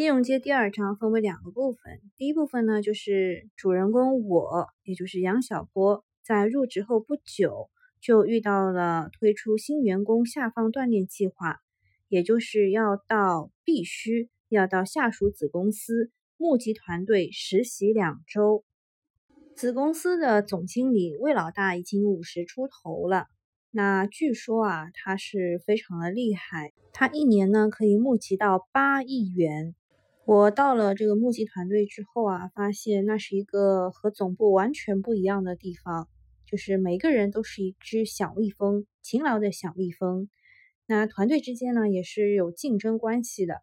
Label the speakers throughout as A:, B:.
A: 金融街第二章分为两个部分，第一部分呢就是主人公我，也就是杨小波，在入职后不久就遇到了推出新员工下放锻炼计划，也就是要到必须要到下属子公司募集团队实习两周。子公司的总经理魏老大已经五十出头了。那据说啊，他是非常的厉害，他一年呢可以募集到八亿元。我到了这个募集团队之后啊，发现那是一个和总部完全不一样的地方，就是每个人都是一只小蜜蜂，勤劳的小蜜蜂。那团队之间呢也是有竞争关系的，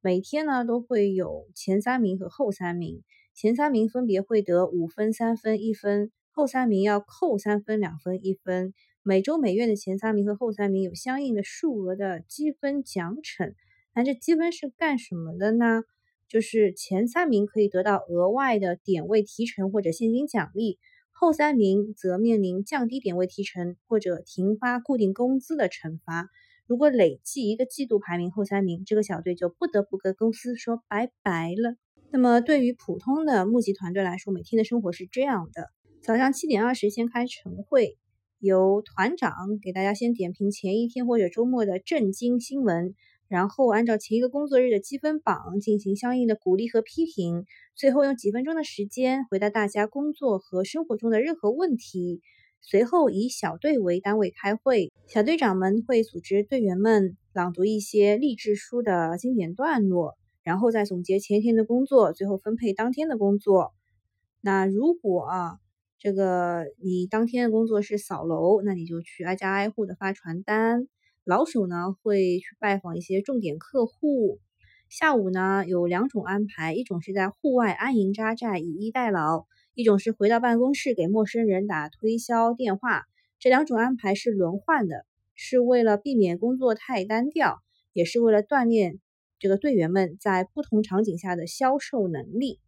A: 每天呢都会有前三名和后三名，前三名分别会得五分、三分、一分，后三名要扣三分、两分、一分。每周每月的前三名和后三名有相应的数额的积分奖惩，那这积分是干什么的呢？就是前三名可以得到额外的点位提成或者现金奖励，后三名则面临降低点位提成或者停发固定工资的惩罚。如果累计一个季度排名后三名，这个小队就不得不跟公司说拜拜了。那么对于普通的募集团队来说，每天的生活是这样的：早上七点二十先开晨会。由团长给大家先点评前一天或者周末的震惊新闻，然后按照前一个工作日的积分榜进行相应的鼓励和批评，最后用几分钟的时间回答大家工作和生活中的任何问题。随后以小队为单位开会，小队长们会组织队员们朗读一些励志书的经典段落，然后再总结前一天的工作，最后分配当天的工作。那如果啊。这个你当天的工作是扫楼，那你就去挨家挨户的发传单。老手呢会去拜访一些重点客户。下午呢有两种安排，一种是在户外安营扎寨以逸待劳，一种是回到办公室给陌生人打推销电话。这两种安排是轮换的，是为了避免工作太单调，也是为了锻炼这个队员们在不同场景下的销售能力。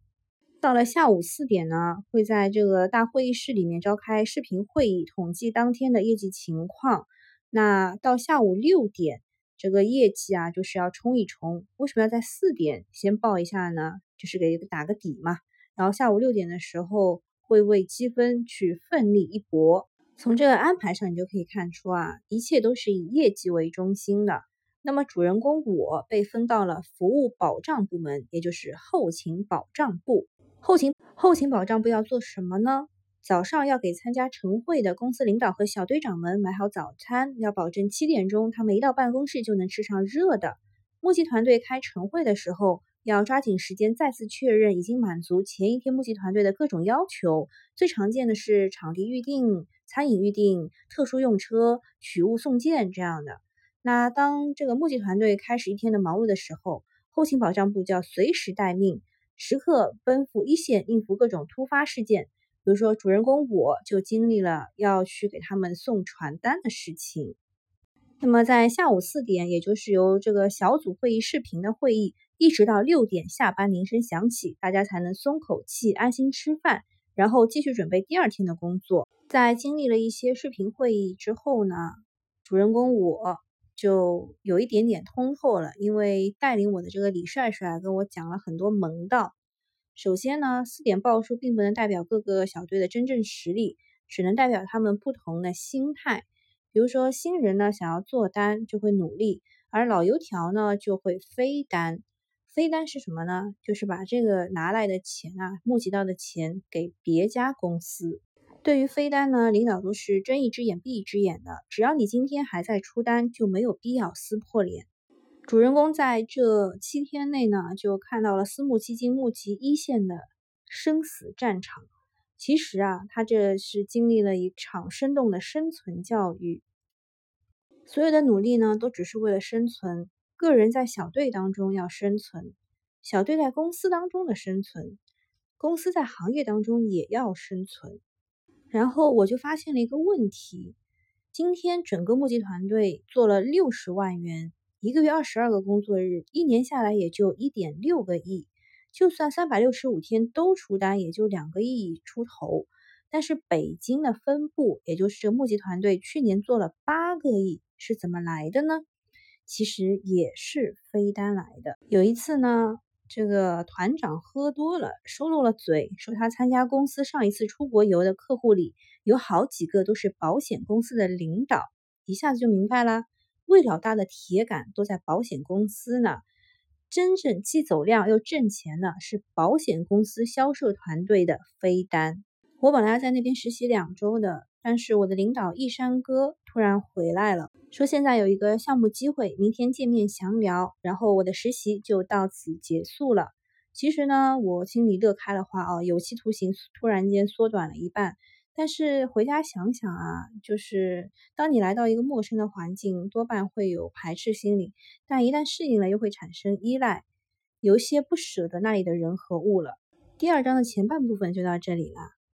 A: 到了下午四点呢，会在这个大会议室里面召开视频会议，统计当天的业绩情况。那到下午六点，这个业绩啊，就是要冲一冲。为什么要在四点先报一下呢？就是给打个底嘛。然后下午六点的时候，会为积分去奋力一搏。从这个安排上，你就可以看出啊，一切都是以业绩为中心的。那么主人公我被分到了服务保障部门，也就是后勤保障部。后勤后勤保障部要做什么呢？早上要给参加晨会的公司领导和小队长们买好早餐，要保证七点钟他们一到办公室就能吃上热的。募集团队开晨会的时候，要抓紧时间再次确认已经满足前一天募集团队的各种要求。最常见的是场地预定、餐饮预定、特殊用车、取物送件这样的。那当这个募集团队开始一天的忙碌的时候，后勤保障部就要随时待命。时刻奔赴一线，应付各种突发事件。比如说，主人公我就经历了要去给他们送传单的事情。那么，在下午四点，也就是由这个小组会议视频的会议，一直到六点下班铃声响起，大家才能松口气、安心吃饭，然后继续准备第二天的工作。在经历了一些视频会议之后呢，主人公我。就有一点点通透了，因为带领我的这个李帅帅跟我讲了很多门道。首先呢，四点报数并不能代表各个小队的真正实力，只能代表他们不同的心态。比如说新人呢想要做单就会努力，而老油条呢就会飞单。飞单是什么呢？就是把这个拿来的钱啊，募集到的钱给别家公司。对于飞单呢，领导都是睁一只眼闭一只眼的。只要你今天还在出单，就没有必要撕破脸。主人公在这七天内呢，就看到了私募基金募集一线的生死战场。其实啊，他这是经历了一场生动的生存教育。所有的努力呢，都只是为了生存。个人在小队当中要生存，小队在公司当中的生存，公司在行业当中也要生存。然后我就发现了一个问题：今天整个募集团队做了六十万元，一个月二十二个工作日，一年下来也就一点六个亿。就算三百六十五天都出单，也就两个亿出头。但是北京的分部，也就是募集团队，去年做了八个亿，是怎么来的呢？其实也是飞单来的。有一次呢。这个团长喝多了，说漏了嘴，说他参加公司上一次出国游的客户里有好几个都是保险公司的领导，一下子就明白了，魏老大的铁杆都在保险公司呢。真正既走量又挣钱的是保险公司销售团队的飞单。我本来在那边实习两周的，但是我的领导易山哥突然回来了，说现在有一个项目机会，明天见面详聊。然后我的实习就到此结束了。其实呢，我心里乐开了花啊，有期徒刑突然间缩短了一半。但是回家想想啊，就是当你来到一个陌生的环境，多半会有排斥心理，但一旦适应了，又会产生依赖，有些不舍得那里的人和物了。第二章的前半部分就到这里了。